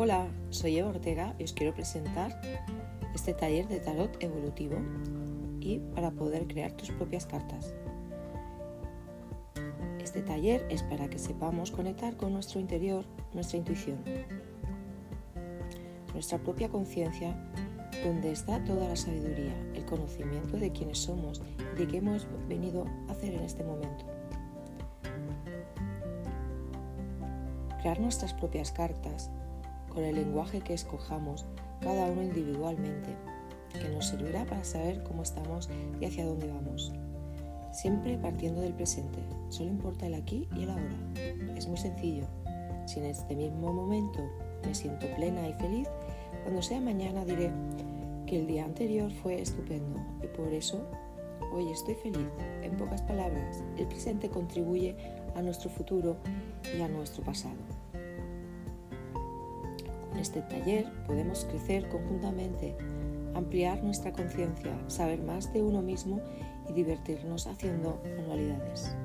Hola, soy Eva Ortega y os quiero presentar este taller de tarot evolutivo y para poder crear tus propias cartas. Este taller es para que sepamos conectar con nuestro interior, nuestra intuición, nuestra propia conciencia, donde está toda la sabiduría, el conocimiento de quiénes somos y de qué hemos venido a hacer en este momento. Crear nuestras propias cartas con el lenguaje que escojamos, cada uno individualmente, que nos servirá para saber cómo estamos y hacia dónde vamos. Siempre partiendo del presente, solo importa el aquí y el ahora. Es muy sencillo. Si en este mismo momento me siento plena y feliz, cuando sea mañana diré que el día anterior fue estupendo y por eso hoy estoy feliz. En pocas palabras, el presente contribuye a nuestro futuro y a nuestro pasado. En este taller podemos crecer conjuntamente, ampliar nuestra conciencia, saber más de uno mismo y divertirnos haciendo manualidades.